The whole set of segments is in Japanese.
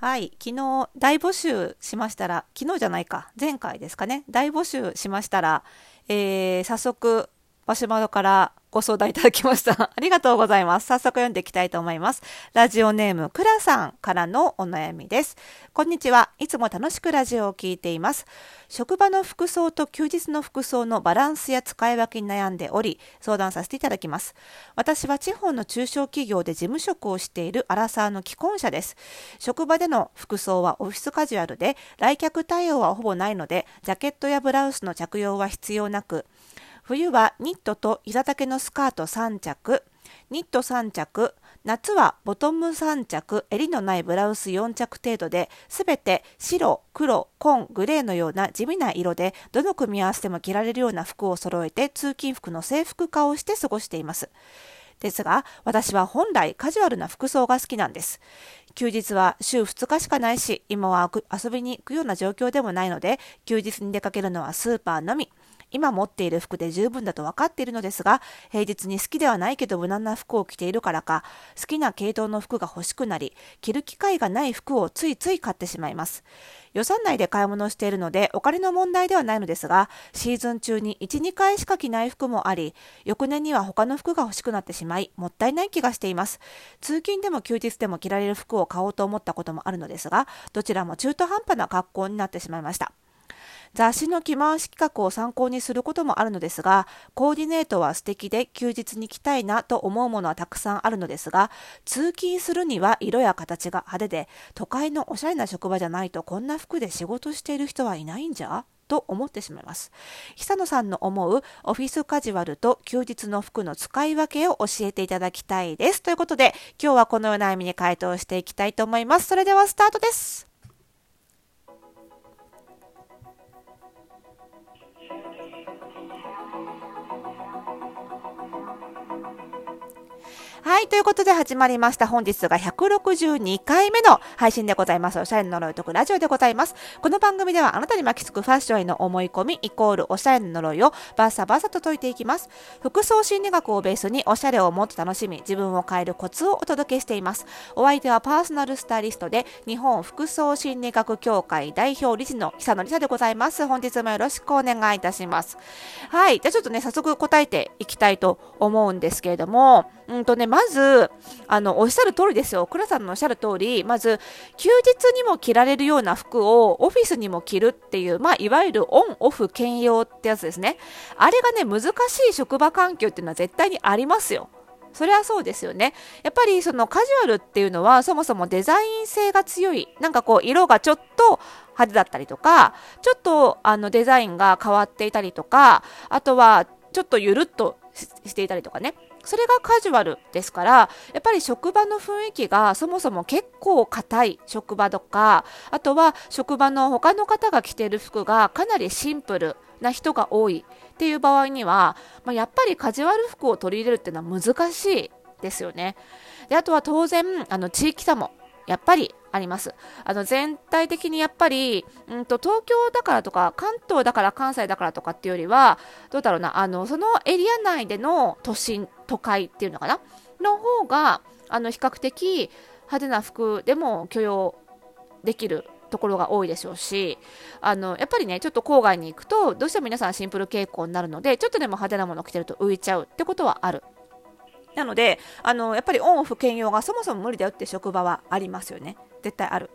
はい、昨日大募集しましたら、昨日じゃないか、前回ですかね、大募集しましたら、えー、早速、マシュマロからご相談いただきました。ありがとうございます。早速読んでいきたいと思います。ラジオネーム、くらさんからのお悩みです。こんにちは。いつも楽しくラジオを聞いています。職場の服装と休日の服装のバランスや使い分けに悩んでおり、相談させていただきます。私は地方の中小企業で事務職をしているアラサーの既婚者です。職場での服装はオフィスカジュアルで、来客対応はほぼないので、ジャケットやブラウスの着用は必要なく、冬はニットと膝丈のスカート3着、ニット3着、夏はボトム3着、襟のないブラウス4着程度で、すべて白、黒、紺、グレーのような地味な色で、どの組み合わせでも着られるような服を揃えて、通勤服の制服化をして過ごしています。ですが、私は本来カジュアルな服装が好きなんです。休日は週2日しかないし、今は遊びに行くような状況でもないので、休日に出かけるのはスーパーのみ。今持っている服で十分だと分かっているのですが、平日に好きではないけど無難な服を着ているからか、好きな系統の服が欲しくなり、着る機会がない服をついつい買ってしまいます。予算内で買い物をしているので、お金の問題ではないのですが、シーズン中に1、2回しか着ない服もあり、翌年には他の服が欲しくなってしまい、もったいない気がしています。通勤でも休日でも着られる服を買おうと思ったこともあるのですが、どちらも中途半端な格好になってしまいました。雑誌の着回し企画を参考にすることもあるのですが、コーディネートは素敵で休日に着たいなと思うものはたくさんあるのですが、通勤するには色や形が派手で、都会のおしゃれな職場じゃないとこんな服で仕事している人はいないんじゃ？と思ってしまいます。久野さんの思うオフィスカジュアルと休日の服の使い分けを教えていただきたいです。ということで、今日はこのような意味に回答していきたいと思います。それではスタートです。はい。ということで始まりました。本日が162回目の配信でございます。おしゃれの呪いとくラジオでございます。この番組ではあなたに巻きつくファッションへの思い込みイコールおしゃれの呪いをバッサバサと解いていきます。服装心理学をベースにおしゃれをもっと楽しみ、自分を変えるコツをお届けしています。お相手はパーソナルスタイリストで日本服装心理学協会代表理事の久野理沙でございます。本日もよろしくお願いいたします。はい。じゃあちょっとね、早速答えていきたいと思うんですけれども、うんとね、ままず、あの、おっしゃる通りですよ。倉さんのおっしゃる通り、まず、休日にも着られるような服をオフィスにも着るっていう、まあ、いわゆるオンオフ兼用ってやつですね。あれがね、難しい職場環境っていうのは絶対にありますよ。それはそうですよね。やっぱりそのカジュアルっていうのはそもそもデザイン性が強い。なんかこう色がちょっと派手だったりとか、ちょっとあのデザインが変わっていたりとか、あとはちょっとゆるっとしていたりとかね。それがカジュアルですから、やっぱり職場の雰囲気がそもそも結構硬い職場とか、あとは職場の他の方が着ている服がかなりシンプルな人が多いっていう場合には、まあ、やっぱりカジュアル服を取り入れるっていうのは難しいですよね。であとは当然、あの地域差もやっぱりあります。あの全体的にやっぱり、うんと東京だからとか関東だから関西だからとかっていうよりはどうだろうなあのそのエリア内での都心都会っていうのかな？の方があの比較的派手な服でも許容できるところが多いでしょうしあのやっぱりねちょっと郊外に行くとどうしても皆さんシンプル傾向になるのでちょっとでも派手なものを着てると浮いちゃうってことはあるなのであのやっぱりオンオフ兼用がそもそも無理だよって職場はありますよね。絶対ある。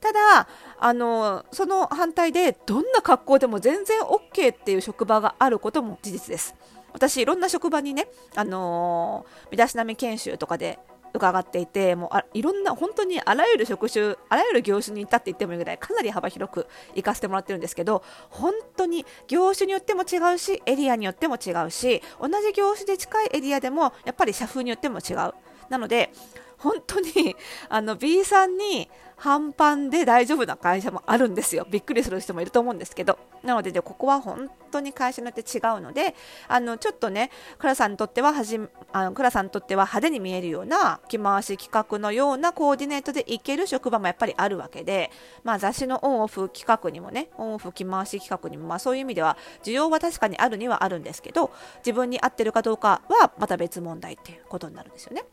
ただあのその反対でどんな格好でも全然 OK っていう職場があることも事実です。私いろんな職場にねあの身だしなみ研修とかで伺っていてもうあいろんな本当にあらゆる職種あらゆる業種に行ったって言ってもいいぐらいかなり幅広く行かせてもらってるんですけど本当に業種によっても違うしエリアによっても違うし同じ業種で近いエリアでもやっぱり社風によっても違う。なので本当にあの B さんに半パンで大丈夫な会社もあるんですよ。びっくりする人もいると思うんですけど。なので、でここは本当に会社によって違うので、あの、ちょっとね、倉さんにとってははじ、あの、倉さんにとっては派手に見えるような着回し企画のようなコーディネートでいける職場もやっぱりあるわけで、まあ雑誌のオンオフ企画にもね、オンオフ着回し企画にも、まあそういう意味では需要は確かにあるにはあるんですけど、自分に合ってるかどうかはまた別問題っていうことになるんですよね。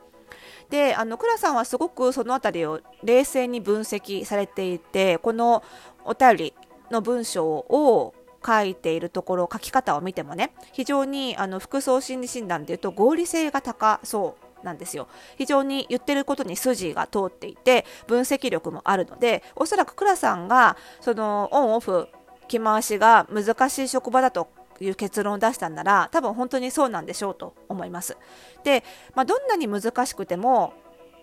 であの倉さんはすごくその辺りを冷静に分析されていてこのお便りの文章を書いているところ書き方を見てもね非常にあの服装心理診断でいうと合理性が高そうなんですよ。非常に言ってることに筋が通っていて分析力もあるのでおそらく倉さんがそのオンオフ着回しが難しい職場だという結論を出したんなら多分本当にそうなんでしょうと思います。で、まあ、どんなに難しくても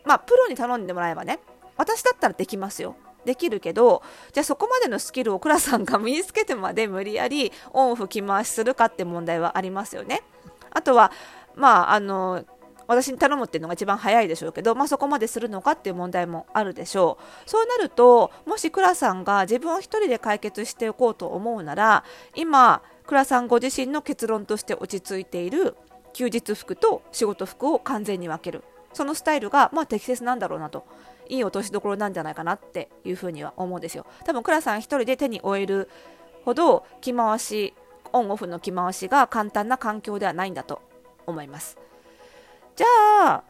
まあプロに頼んでもらえばね私だったらできますよ。できるけどじゃあそこまでのスキルを倉さんが身につけてまで無理やりオンオフ着回しするかって問題はありますよね。あとはまああの私に頼むっていうのが一番早いでしょうけど、まあ、そこまでするのかっていう問題もあるでしょう。そうなるともし倉さんが自分を一人で解決しておこうと思うなら今倉さんご自身の結論として落ち着いている休日服と仕事服を完全に分ける。そのスタイルがまあ適切なんだろうなと。いい落としどころなんじゃないかなっていうふうには思うんですよ。多分倉さん一人で手に負えるほど着回しオンオフの着回しが簡単な環境ではないんだと思います。じゃあ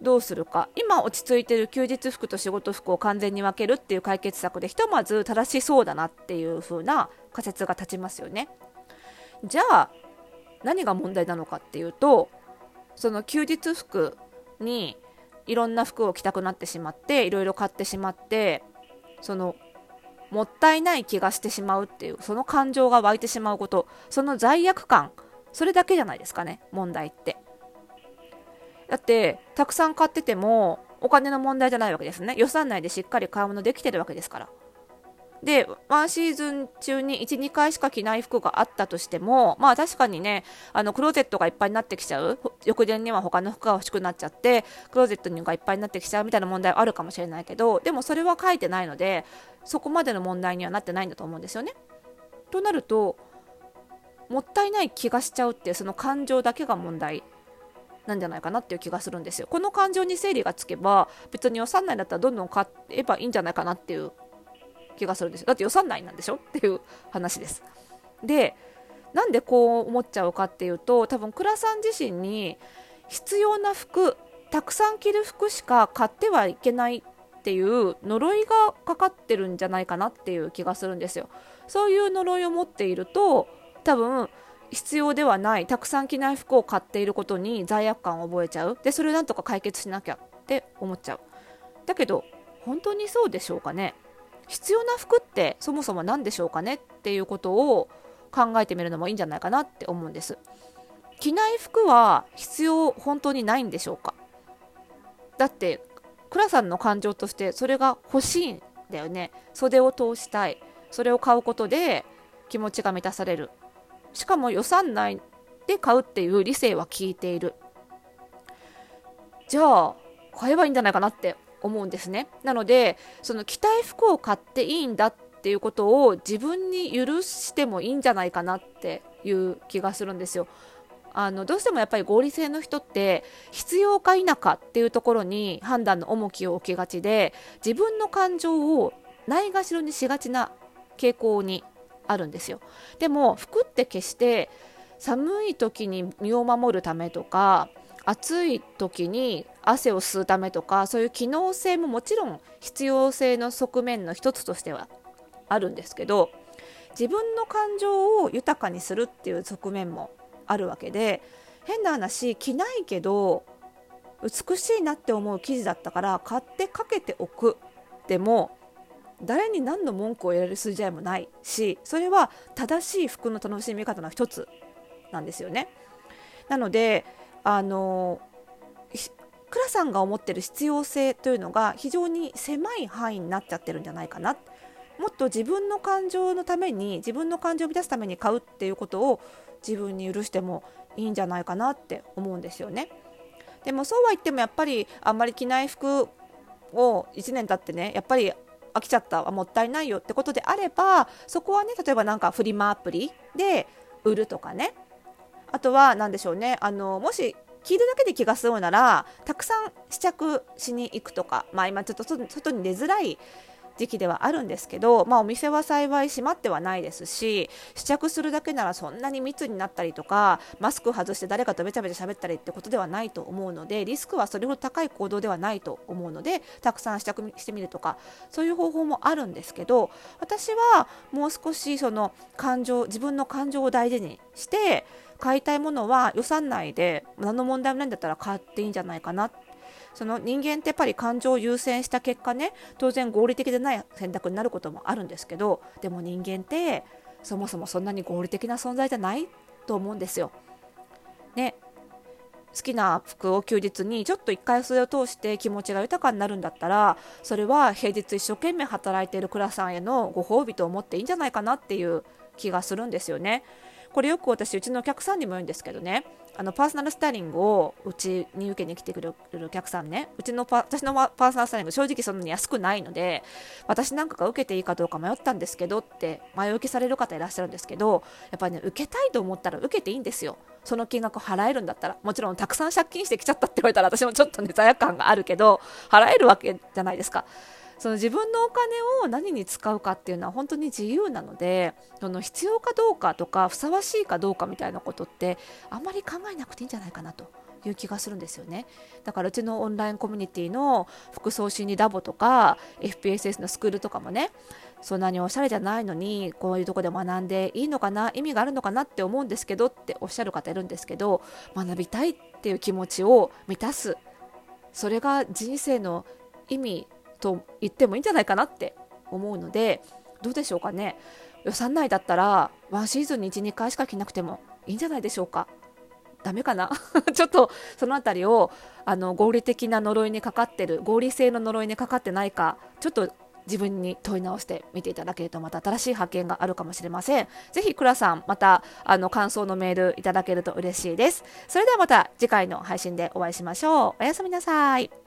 どうするか。今落ち着いてる休日服と仕事服を完全に分けるっていう解決策でひとまず正しそうだなっていう風な仮説が立ちますよね。じゃあ何が問題なのかっていうとその休日服にいろんな服を着たくなってしまっていろいろ買ってしまってそのもったいない気がしてしまうっていうその感情が湧いてしまうことその罪悪感それだけじゃないですかね問題って。だってたくさん買っててもお金の問題じゃないわけですね。予算内でしっかり買い物できてるわけですから。で、ワンシーズン中に1、2回しか着ない服があったとしても、まあ確かにね、あのクローゼットがいっぱいになってきちゃう、翌年には他の服が欲しくなっちゃって、クローゼットがいっぱいになってきちゃうみたいな問題はあるかもしれないけど、でもそれは書いてないので、そこまでの問題にはなってないんだと思うんですよね。となると、もったいない気がしちゃうっていうその感情だけが問題なんじゃないかなっていう気がするんですよ。この感情に整理がつけば別に予算内だったらどんどん買えばいいんじゃないかなっていう気がするんですよ。だって予算内なんでしょ？っていう話です。でなんでこう思っちゃうかっていうと多分倉さん自身に必要な服たくさん着る服しか買ってはいけないっていう呪いがかかってるんじゃないかなっていう気がするんですよ。そういう呪いを持っていると多分必要ではないたくさん着ない服を買っていることに罪悪感を覚えちゃう。でそれをなんとか解決しなきゃって思っちゃう。だけど本当にそうでしょうかね？必要な服ってそもそも何でしょうかねっていうことを考えてみるのもいいんじゃないかなって思うんです。着ない服は必要本当にないんでしょうか？だって倉さんの感情としてそれが欲しいんだよね。袖を通したい。それを買うことで気持ちが満たされる。しかも予算内で買うっていう理性は効いている。じゃあ買えばいいんじゃないかなって思うんですね。なのでその着たい服を買っていいんだっていうことを自分に許してもいいんじゃないかなっていう気がするんですよ。あのどうしてもやっぱり合理性の人って必要か否かっていうところに判断の重きを置きがちで自分の感情をないがしろにしがちな傾向にあるんですよ。でも服って決して寒い時に身を守るためとか暑い時に汗を吸うためとかそういう機能性ももちろん必要性の側面の一つとしてはあるんですけど自分の感情を豊かにするっていう側面もあるわけで変な話着ないけど美しいなって思う生地だったから買ってかけておくでも誰に何の文句を言われる筋合いもないしそれは正しい服の楽しみ方の一つなんですよね。なのであの倉さんが思ってる必要性というのが非常に狭い範囲になっちゃってるんじゃないかなもっと自分の感情のために自分の感情を満たすために買うっていうことを自分に許してもいいんじゃないかなって思うんですよね。でもそうは言ってもやっぱりあんまり着ない服を1年経ってねやっぱり飽きちゃったはもったいないよってことであればそこはね例えばなんかフリマアプリで売るとかねあとは何でしょうね。あのもし着るだけで気が済むならたくさん試着しに行くとか、まあ、今ちょっと外に出づらい時期ではあるんですけど、まあ、お店は幸い閉まってはないですし試着するだけならそんなに密になったりとかマスク外して誰かとべちゃべちゃ喋ったりってことではないと思うのでリスクはそれほど高い行動ではないと思うのでたくさん試着してみるとかそういう方法もあるんですけど私はもう少しその感情自分の感情を大事にして買いたいものは予算内で何の問題もないんだったら買っていいんじゃないかなその人間ってやっぱり感情を優先した結果ね当然合理的でない選択になることもあるんですけどでも人間ってそもそもそんなに合理的な存在じゃないと思うんですよ。ね好きな服を休日にちょっと一回それを通して気持ちが豊かになるんだったらそれは平日一生懸命働いている倉さんへのご褒美と思っていいんじゃないかなっていう気がするんですよね。これよく私うちのお客さんにも言うんですけどね。あのパーソナルスタイリングをうちに受けに来てくれるお客さんね。うちの私のパーソナルスタイリング正直そんなに安くないので私なんかが受けていいかどうか迷ったんですけどって前置きされる方いらっしゃるんですけどやっぱりね受けたいと思ったら受けていいんですよ。その金額払えるんだったらもちろんたくさん借金してきちゃったって言われたら私もちょっとね罪悪感があるけど払えるわけじゃないですか。その自分のお金を何に使うかっていうのは本当に自由なのでその必要かどうかとかふさわしいかどうかみたいなことってあんまり考えなくていいんじゃないかなと。いう気がするんですよねだからうちのオンラインコミュニティの服装心理ラボとか FPSS のスクールとかもねそんなにおしゃれじゃないのにこういうとこで学んでいいのかな意味があるのかなって思うんですけどっておっしゃる方いるんですけど学びたいっていう気持ちを満たすそれが人生の意味と言ってもいいんじゃないかなって思うのでどうでしょうかね予算内だったらワンシーズンに12回しか着なくてもいいんじゃないでしょうかダメかな ちょっとその辺りをあの合理的な呪いにかかってる合理性の呪いにかかってないかちょっと自分に問い直してみていただけるとまた新しい発見があるかもしれません。ぜひ、倉さん、またあの感想のメールいただけると嬉しいです。それではまた次回の配信でお会いしましょう。おやすみなさい。